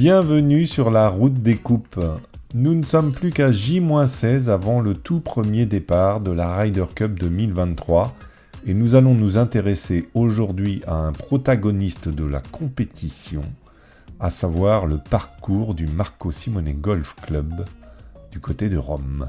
Bienvenue sur la route des coupes. Nous ne sommes plus qu'à J-16 avant le tout premier départ de la Ryder Cup 2023 et nous allons nous intéresser aujourd'hui à un protagoniste de la compétition, à savoir le parcours du Marco Simone Golf Club du côté de Rome.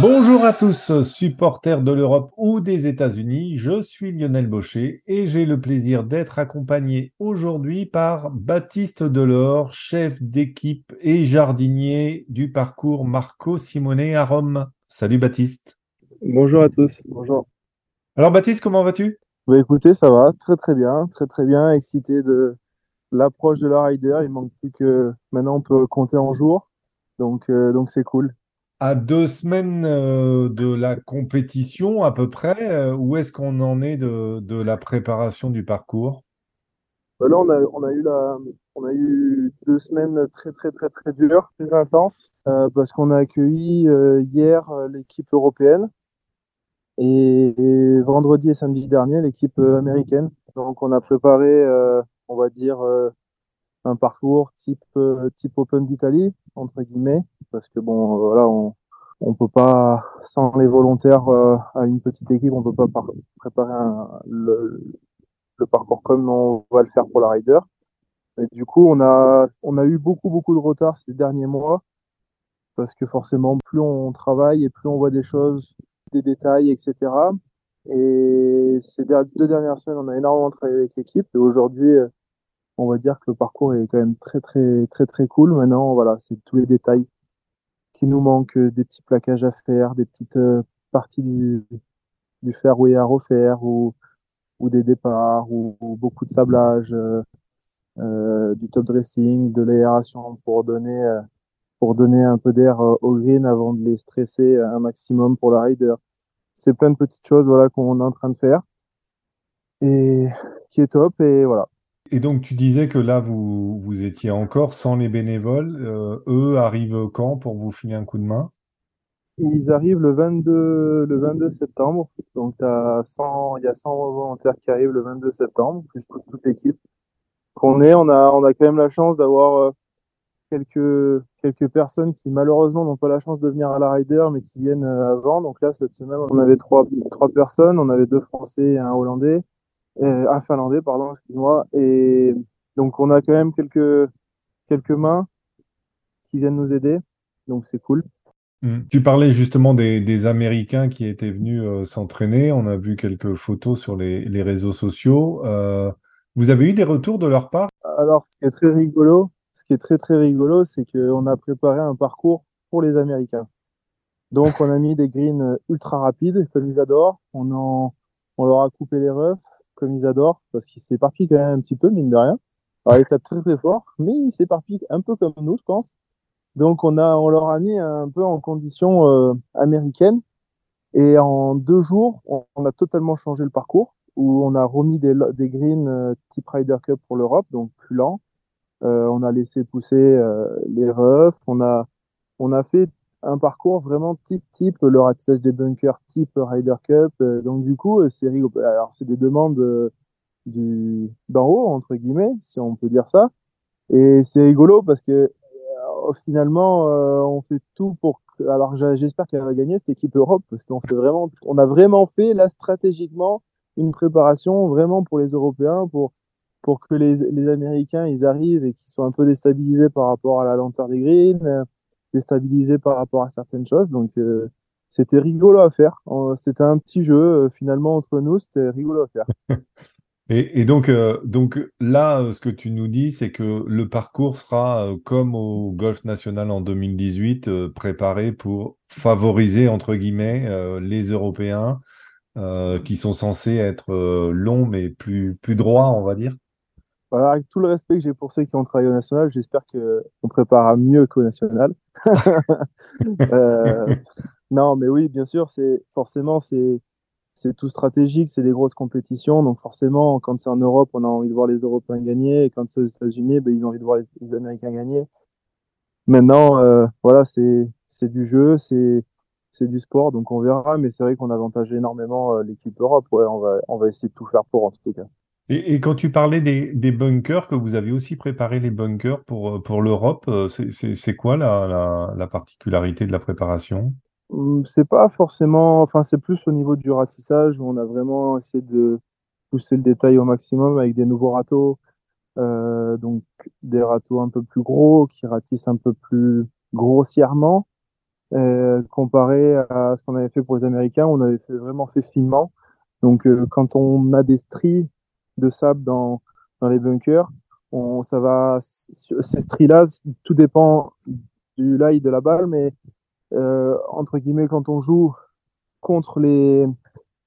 Bonjour à tous, supporters de l'Europe ou des États-Unis. Je suis Lionel Baucher et j'ai le plaisir d'être accompagné aujourd'hui par Baptiste Delors, chef d'équipe et jardinier du parcours Marco Simone à Rome. Salut Baptiste. Bonjour à tous. Bonjour. Alors Baptiste, comment vas-tu? Bah, Écoutez, ça va très très bien, très très bien, excité de l'approche de la Rider. Il manque plus que maintenant on peut compter en jours, donc euh, donc c'est cool à deux semaines euh, de la compétition à peu près, euh, où est-ce qu'on en est de, la préparation du parcours? Bah Là, on a, eu deux semaines très très très très dures, très intenses, euh, parce qu'on a accueilli hier l'équipe européenne et, vendredi et samedi dernier l'équipe américaine. Donc on a préparé, on va dire, un parcours type, type Open d'Italie, entre guillemets, parce que bon, voilà, on, on peut pas, sans les volontaires euh, à une petite équipe, on peut pas préparer le, le, parcours comme on va le faire pour la rider. Et du coup, on a, on a eu beaucoup, beaucoup de retard ces derniers mois, parce que forcément, plus on travaille et plus on voit des choses, des détails, etc. Et ces deux dernières semaines, on a énormément travaillé avec l'équipe. Et aujourd'hui, on va dire que le parcours est quand même très, très, très, très cool. Maintenant, voilà, c'est tous les détails qui nous manque euh, des petits plaquages à faire, des petites euh, parties du, du fairway à refaire ou, ou des départs ou, beaucoup de sablage, euh, du top dressing, de l'aération pour donner pour donner un peu d'air au green avant de les stresser un maximum pour la rider. C'est plein de petites choses voilà qu'on est en train de faire et qui est top et voilà et donc, tu disais que là, vous, vous étiez encore sans les bénévoles. Euh, eux arrivent quand pour vous filer un coup de main? Ils arrivent le 22, le 22 septembre. Donc, il y a 100 volontaires qui arrivent le 22 septembre, plus toute, l'équipe qu'on est. On a, on a quand même la chance d'avoir euh, quelques, quelques personnes qui, malheureusement, n'ont pas la chance de venir à la Rider, mais qui viennent euh, avant. Donc là, cette semaine, on avait trois, trois personnes. On avait deux Français et un Hollandais euh, un Finlandais, pardon, excuse-moi. Et donc, on a quand même quelques, quelques mains qui viennent nous aider. Donc, c'est cool. Hmm. Tu parlais justement des, des, Américains qui étaient venus euh, s'entraîner. On a vu quelques photos sur les, les réseaux sociaux. Euh, vous avez eu des retours de leur part? Alors, ce qui est très rigolo, ce qui est très très rigolo, c'est qu'on a préparé un parcours pour les Américains. Donc, on a mis des greens ultra rapides, comme ils adorent. On, en, on leur a coupé les refs comme ils adorent, parce qu'il s'éparpille quand même un petit peu, mine de rien. Alors, il tape très très fort, mais il s'éparpille un peu comme nous, je pense. Donc, on, a, on leur a mis un peu en condition euh, américaine. Et en deux jours, on, a totalement changé le parcours, où on a remis des, des greens euh, type Ryder Cup pour l'Europe, donc plus lent. Euh, on a laissé pousser euh, les roughs. On a, on a fait un parcours vraiment type type le ratissage des bunkers type Ryder Cup. Euh, donc du coup, euh, c'est rigolo. Alors c'est des demandes euh, du d'en haut entre guillemets, si on peut dire ça. Et c'est rigolo parce que finalement, on fait tout pour. Alors j'espère qu'elle va gagner cette équipe Europe parce qu'on fait vraiment, on a vraiment fait là stratégiquement une préparation vraiment pour les Européens pour pour que les, les Américains ils arrivent et qu'ils soient un peu déstabilisés par rapport à la lenteur des greens déstabilisé par rapport à certaines choses. Donc, euh, c'était rigolo à faire. C'était un petit jeu, euh, finalement, entre nous, c'était rigolo à faire. Et, donc, euh, donc là, ce que tu nous dis, c'est que le parcours sera comme au Golf National en 2018, préparé pour favoriser, entre guillemets, les Européens qui sont censés être longs mais plus, plus droits, on va dire. Voilà, avec tout le respect que j'ai pour ceux qui ont travaillé au national, j'espère qu'on préparera mieux qu'au national. euh, non, mais oui, bien sûr, c'est forcément c'est c'est tout stratégique, c'est des grosses compétitions. Donc forcément, quand c'est en Europe, on a envie de voir les Européens gagner. Et quand c'est aux États-Unis, ben, ils ont envie de voir les, Américains gagner. Maintenant, euh, voilà, c'est du jeu, c'est du sport, donc on verra. Mais c'est vrai qu'on avantage énormément euh, l'équipe Europe. Ouais, on va, on va essayer de tout faire pour, en tout cas. Et, quand tu parlais des, bunkers, que vous avez aussi préparé les bunkers pour, euh, pour l'Europe, c'est quoi la, la, la particularité de la préparation? Hum, c'est pas forcément, enfin, c'est plus au niveau du ratissage où on a vraiment essayé de pousser le détail au maximum avec des nouveaux râteaux, euh, donc des râteaux un peu plus gros qui ratissent un peu plus grossièrement. Euh, comparé à ce qu'on avait fait pour les Américains, on avait vraiment fait finement. Donc, euh, quand on a des stries de sable dans, dans les bunkers, on, ça va, ces stries-là, tout dépend du lie de la balle, mais euh, entre guillemets, quand on joue contre les,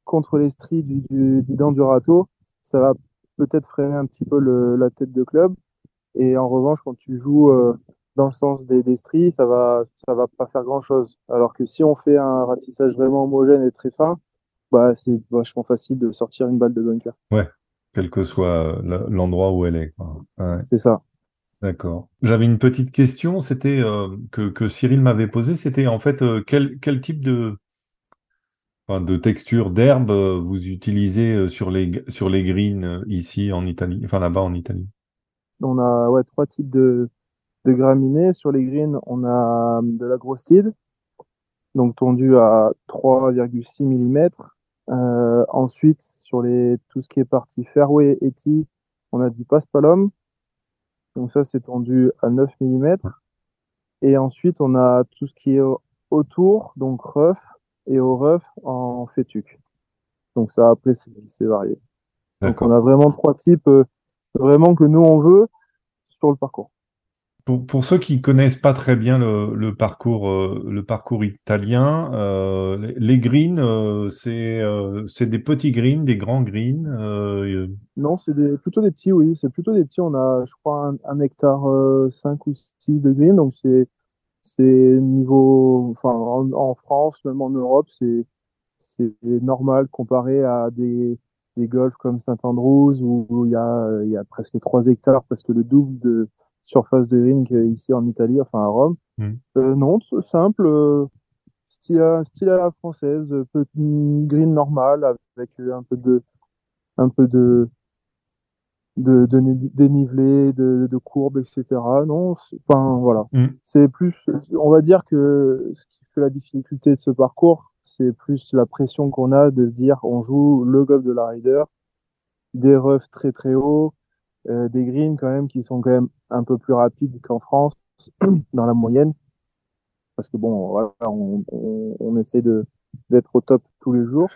contre les stries du, du, du râteau, ça va peut-être freiner un petit peu la tête de club. Et en revanche, quand tu joues euh, dans le sens des, stries, ça va, ça va pas faire grand chose. Alors que si on fait un ratissage vraiment homogène et très fin, bah, c'est vachement facile de sortir une balle de bunker. Quel que soit euh, l'endroit où elle est. Ouais. C'est ça. D'accord. J'avais une petite question, c'était euh, que, que, Cyril m'avait posée, c'était en fait euh, quel, quel, type de, enfin, de texture d'herbe vous utilisez sur les, sur les greens ici en Italie, enfin là-bas en Italie? On a ouais, trois types de, de graminées. Sur les greens, on a de la grosside, donc tondue à 3,6 mm. Ensuite, sur les, tout ce qui est partie fairway et tee, on a du paspalum donc ça, c'est tendu à 9 mm. Et ensuite, on a tout ce qui est autour, donc rough, et au rough en fétuc. Donc ça, après, c'est varié. Donc on a vraiment trois types euh, vraiment que nous, on veut sur le parcours. Pour, ceux qui connaissent pas très bien le, parcours, euh, le parcours italien, euh, les, greens, euh, c'est des petits greens, des grands greens. Non, c'est plutôt des petits, oui. C'est plutôt des petits. On a, je crois, un, hectare 5 ou 6 de greens. Donc c'est niveau, enfin en, France, même en Europe, c'est normal comparé à des des golfs comme Saint-Andrews où il y a y a presque 3 hectares, parce que le double de surface de ring ici en Italie, enfin à Rome. Hmm. Euh, non, simple, euh, style, style à la française, peu, green normal avec un peu de, un peu de, de, de dénivelé, de, de courbe, etc. Non, enfin voilà. Hmm. C'est plus, on va dire que ce qui fait la difficulté de ce parcours, c'est plus la pression qu'on a de se dire on joue le golf de la rider, des roughs très très hauts, euh, des greens quand même qui sont quand même un peu plus rapides qu'en France dans la moyenne. Parce que bon voilà, on, on, on essaie de d'être au top tous les jours.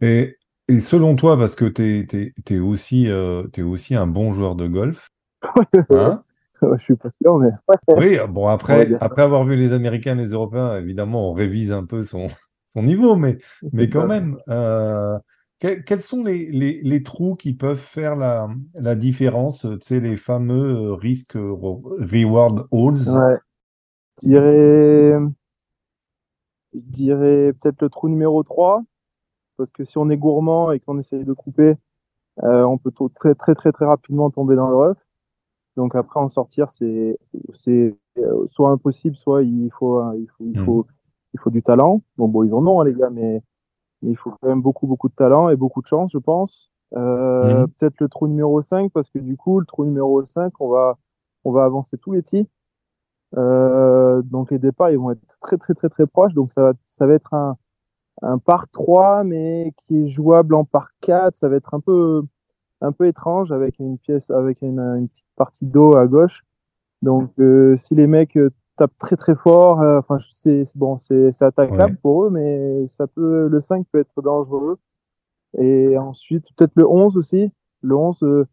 Et, et selon toi parce que tu es, es, aussi euh, es aussi un bon joueur de golf hein? je suis pas sûr mais oui bon après après avoir vu les Américains les Européens évidemment on révise un peu son son niveau mais mais quand même euh, quels sont les, les, trous qui peuvent faire la, la différence, tu sais, les fameux euh, risques reward holes ouais. Je dirais, je dirais peut-être le trou numéro 3, parce que si on est gourmand et qu'on essaye de couper, euh, on peut très très très très rapidement tomber dans le rough. Donc après en sortir, c'est c'est euh, soit impossible, soit il faut il faut il hmm. faut, il faut du talent. Bon bon ils en ont hein, les gars, mais il faut quand même beaucoup, beaucoup de talent et beaucoup de chance, je pense. Euh, mhm. Peut-être le trou numéro 5, parce que du coup, le trou numéro 5, on va, on va avancer tous les tis. Euh, donc les départs, ils vont être très, très, très, très proches. Donc ça va, ça va être un, un par 3, mais qui est jouable en par 4. Ça va être un peu, un peu étrange avec une pièce, avec une, une petite partie d'eau à gauche. Donc euh, si les mecs tape très très fort. Euh, enfin, c'est bon, c'est attaquable pour eux, mais ça peut le 5 peut être dangereux. Et ensuite, peut-être le 11 aussi. Le 11, euh,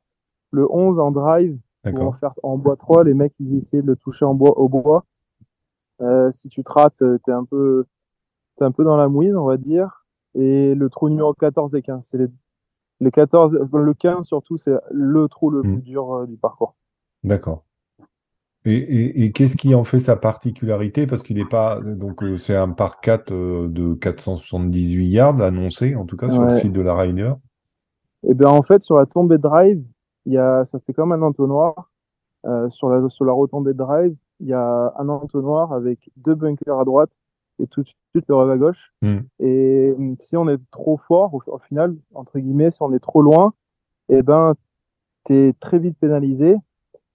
le 11 en drive, pour en faire en bois 3, les mecs ils essaient de le toucher en bois au bois. Euh, si tu te rates, t'es un peu es un peu dans la mouise, on va dire. Et le trou numéro 14 et 15, c'est les, les 14, le 15 surtout, c'est le trou le hmm. plus dur du parcours. D'accord. Et, qu'est-ce qui en fait sa particularité? Parce qu'il n'est pas. Donc, euh, c'est un par 4 euh, de 478 yards annoncé, en tout cas, sur le site de la Ryder. Et eh bien, en fait, sur la tombée drive, il y a, ça fait comme un entonnoir. Euh, sur, la, sur la retombée drive, il y a un entonnoir avec deux bunkers à droite et tout de suite le rev à gauche. Hmm. Et si on est trop fort, au, final, entre guillemets, si on est trop loin, et eh ben, tu es très vite pénalisé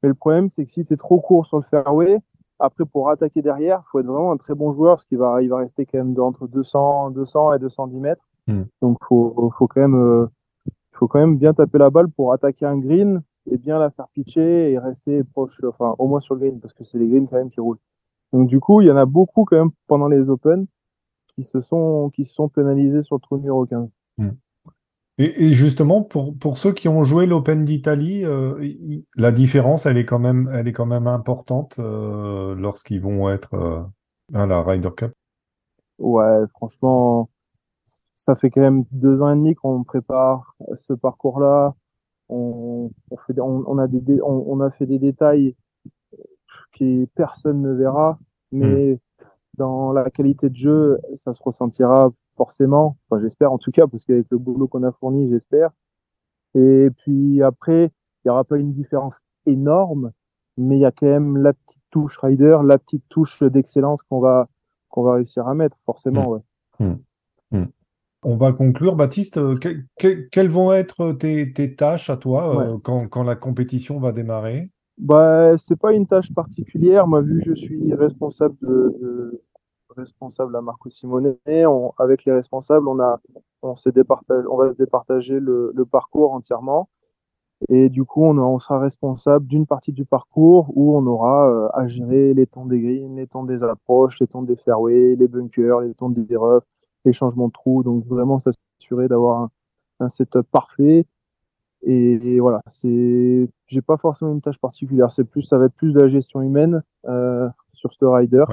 mais le problème, c'est que si tu es trop court sur le fairway, après, pour attaquer derrière, il faut être vraiment un très bon joueur parce qu'il va, il va rester quand même entre 200, 200 et 210 mètres. Hmm. Donc, faut, faut quand même, euh, faut quand même bien taper la balle pour attaquer un green et bien la faire pitcher et rester proche, enfin, au moins sur le green parce que c'est les greens quand même qui roulent. Donc, du coup, il y en a beaucoup quand même pendant les Open qui se sont, qui se sont pénalisés sur le trou numéro 15. Et, justement, pour, pour ceux qui ont joué l'Open d'Italie, euh, la différence, elle est quand même, elle est quand même importante euh, lorsqu'ils vont être euh, à la Ryder Cup. Ouais, franchement, ça fait quand même deux ans et demi qu'on prépare ce parcours-là. On, on, fait, on, a des, on, a fait des détails que personne ne verra, mais hmm. dans la qualité de jeu, ça se ressentira forcément. Enfin, j'espère en tout cas, parce qu'avec le boulot qu'on a fourni, j'espère. Et puis après, il n'y aura pas une différence énorme, mais il y a quand même la petite touche rider, la petite touche d'excellence qu'on va, qu'on va réussir à mettre, forcément. Mmh. Ouais. Mmh. Mmh. On va conclure. Baptiste, euh, quelles vont être tes, tes tâches à toi euh, quand, quand, la compétition va démarrer? Bah, C'est pas une tâche particulière. Moi, vu que je suis responsable de, responsable à Marco Simone. avec les responsables, on, a, on, on va se départager le, parcours entièrement. Et du coup, on, sera responsable d'une partie du parcours où on aura euh, à gérer les tons des greens, les tons des approches, les tons des fairways, les bunkers, les tons des roughs, les changements de trous. Donc vraiment s'assurer d'avoir un, setup parfait. Et, voilà, c'est, j'ai pas forcément une tâche particulière. C'est plus, ça va être plus de la gestion humaine euh, sur ce rider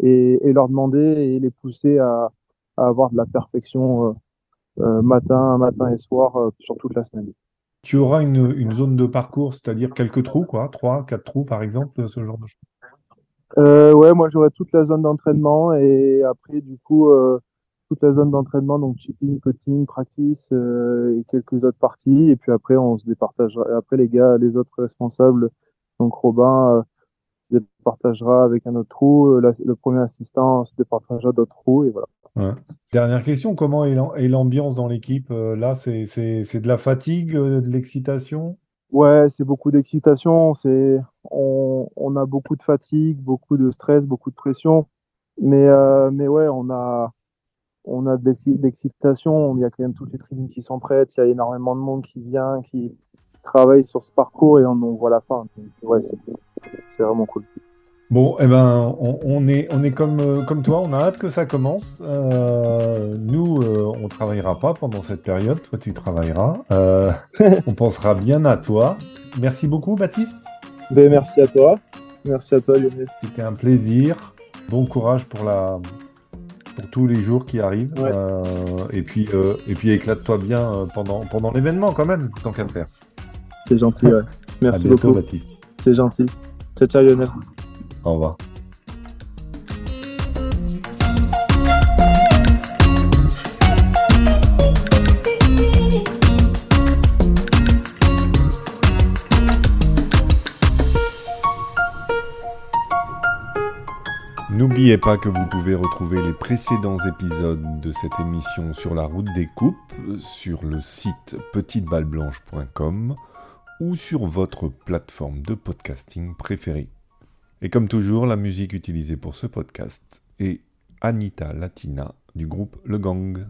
et, et, leur demander et les pousser à, à avoir de la perfection euh, euh matin, matin et soir euh, sur toute la semaine. Tu auras une, une zone de parcours, c'est-à-dire quelques trous, quoi, trois, quatre trous par exemple, ce genre de choses. Ouais, moi j'aurai toute la zone d'entraînement et après du coup toute la zone d'entraînement, donc chipping, putting, practice euh, et quelques autres parties. Et puis après on se départagera. Après les gars, les autres responsables, donc Robin, se départagera avec un autre trou, euh, le premier assistant se départagera d'autres trous, et voilà. Dernière question, comment est l'ambiance dans l'équipe euh, Là, c'est de la fatigue, euh, de l'excitation? Ouais, c'est beaucoup d'excitation. C'est on, on, a beaucoup de fatigue, beaucoup de stress, beaucoup de pression. Mais, mais ouais, on a, on a de l'excitation. Il y a quand même toutes les tribunes qui sont prêtes. Il y a énormément de monde qui vient, qui, travaille sur ce parcours et on, on voit la fin. ouais, c'est vraiment cool. Bon, eh ben, on, est, on est comme, euh, comme toi, on a hâte que ça commence. Euh, nous, euh, on travaillera pas pendant cette période. Toi, tu travailleras. on pensera bien à toi. Merci beaucoup, Baptiste. Ben, merci à toi. Merci à toi, Lionel. C'était un plaisir. Bon courage pour la, pour tous les jours qui arrivent. et puis, et puis éclate-toi bien pendant, pendant l'événement quand même, tant qu'à le faire. C'est gentil, ouais. Merci à bientôt, beaucoup. Baptiste. C'est gentil. Ciao, ciao Lionel. Au revoir. N'oubliez pas que vous pouvez retrouver les précédents épisodes de cette émission sur la route des coupes sur le site petiteballeblanche.com ou sur votre plateforme de podcasting préférée. Et comme toujours, la musique utilisée pour ce podcast est Anita Latina du groupe Le Gang.